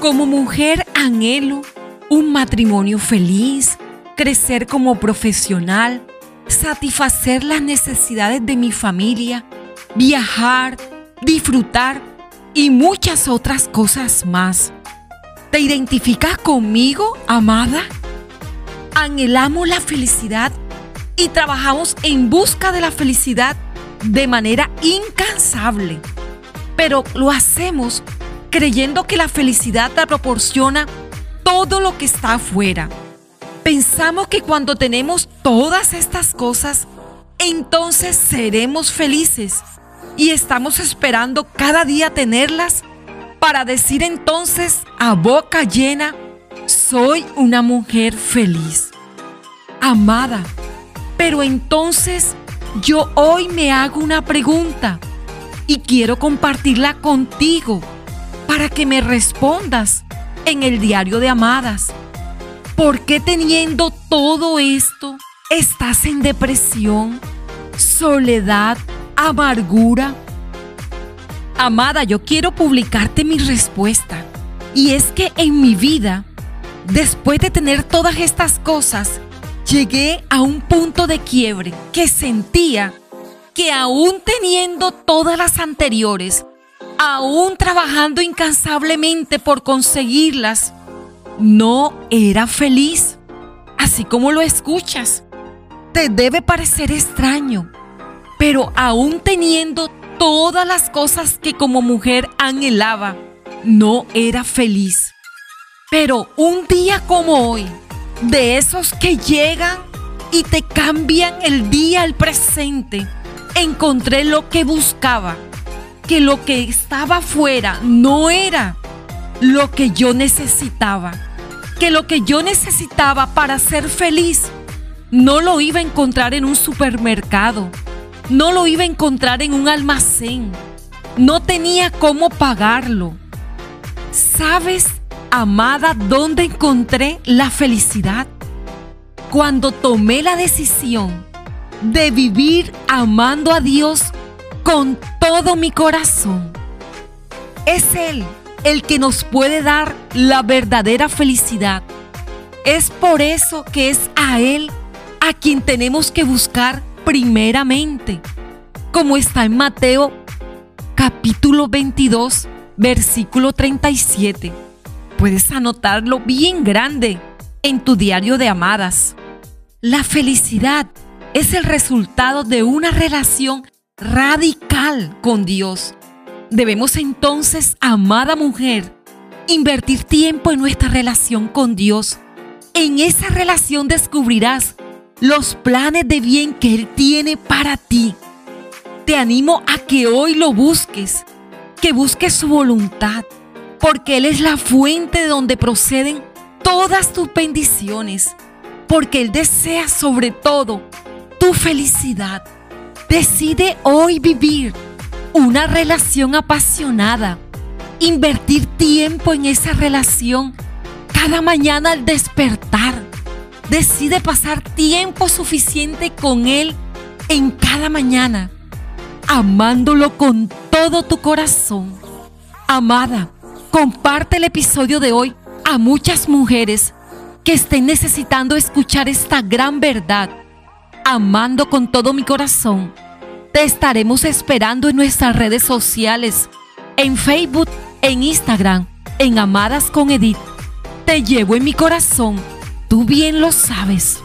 Como mujer anhelo un matrimonio feliz, crecer como profesional, satisfacer las necesidades de mi familia, viajar, disfrutar y muchas otras cosas más. ¿Te identificas conmigo, amada? Anhelamos la felicidad y trabajamos en busca de la felicidad de manera incansable, pero lo hacemos creyendo que la felicidad la proporciona todo lo que está afuera. Pensamos que cuando tenemos todas estas cosas, entonces seremos felices y estamos esperando cada día tenerlas para decir entonces a boca llena, soy una mujer feliz. Amada, pero entonces yo hoy me hago una pregunta y quiero compartirla contigo para que me respondas en el diario de amadas. ¿Por qué teniendo todo esto estás en depresión, soledad, amargura? Amada, yo quiero publicarte mi respuesta. Y es que en mi vida, después de tener todas estas cosas, llegué a un punto de quiebre que sentía que aún teniendo todas las anteriores, aún trabajando incansablemente por conseguirlas, no era feliz. Así como lo escuchas, te debe parecer extraño, pero aún teniendo todas las cosas que como mujer anhelaba, no era feliz. Pero un día como hoy, de esos que llegan y te cambian el día al presente, encontré lo que buscaba que lo que estaba afuera no era lo que yo necesitaba. Que lo que yo necesitaba para ser feliz no lo iba a encontrar en un supermercado. No lo iba a encontrar en un almacén. No tenía cómo pagarlo. ¿Sabes, amada, dónde encontré la felicidad? Cuando tomé la decisión de vivir amando a Dios con todo mi corazón. Es Él el que nos puede dar la verdadera felicidad. Es por eso que es a Él a quien tenemos que buscar primeramente, como está en Mateo capítulo 22, versículo 37. Puedes anotarlo bien grande en tu diario de amadas. La felicidad es el resultado de una relación radical con Dios. Debemos entonces, amada mujer, invertir tiempo en nuestra relación con Dios. En esa relación descubrirás los planes de bien que Él tiene para ti. Te animo a que hoy lo busques, que busques su voluntad, porque Él es la fuente de donde proceden todas tus bendiciones, porque Él desea sobre todo tu felicidad. Decide hoy vivir una relación apasionada, invertir tiempo en esa relación cada mañana al despertar. Decide pasar tiempo suficiente con Él en cada mañana, amándolo con todo tu corazón. Amada, comparte el episodio de hoy a muchas mujeres que estén necesitando escuchar esta gran verdad amando con todo mi corazón. Te estaremos esperando en nuestras redes sociales, en Facebook, en Instagram, en Amadas con Edith. Te llevo en mi corazón, tú bien lo sabes.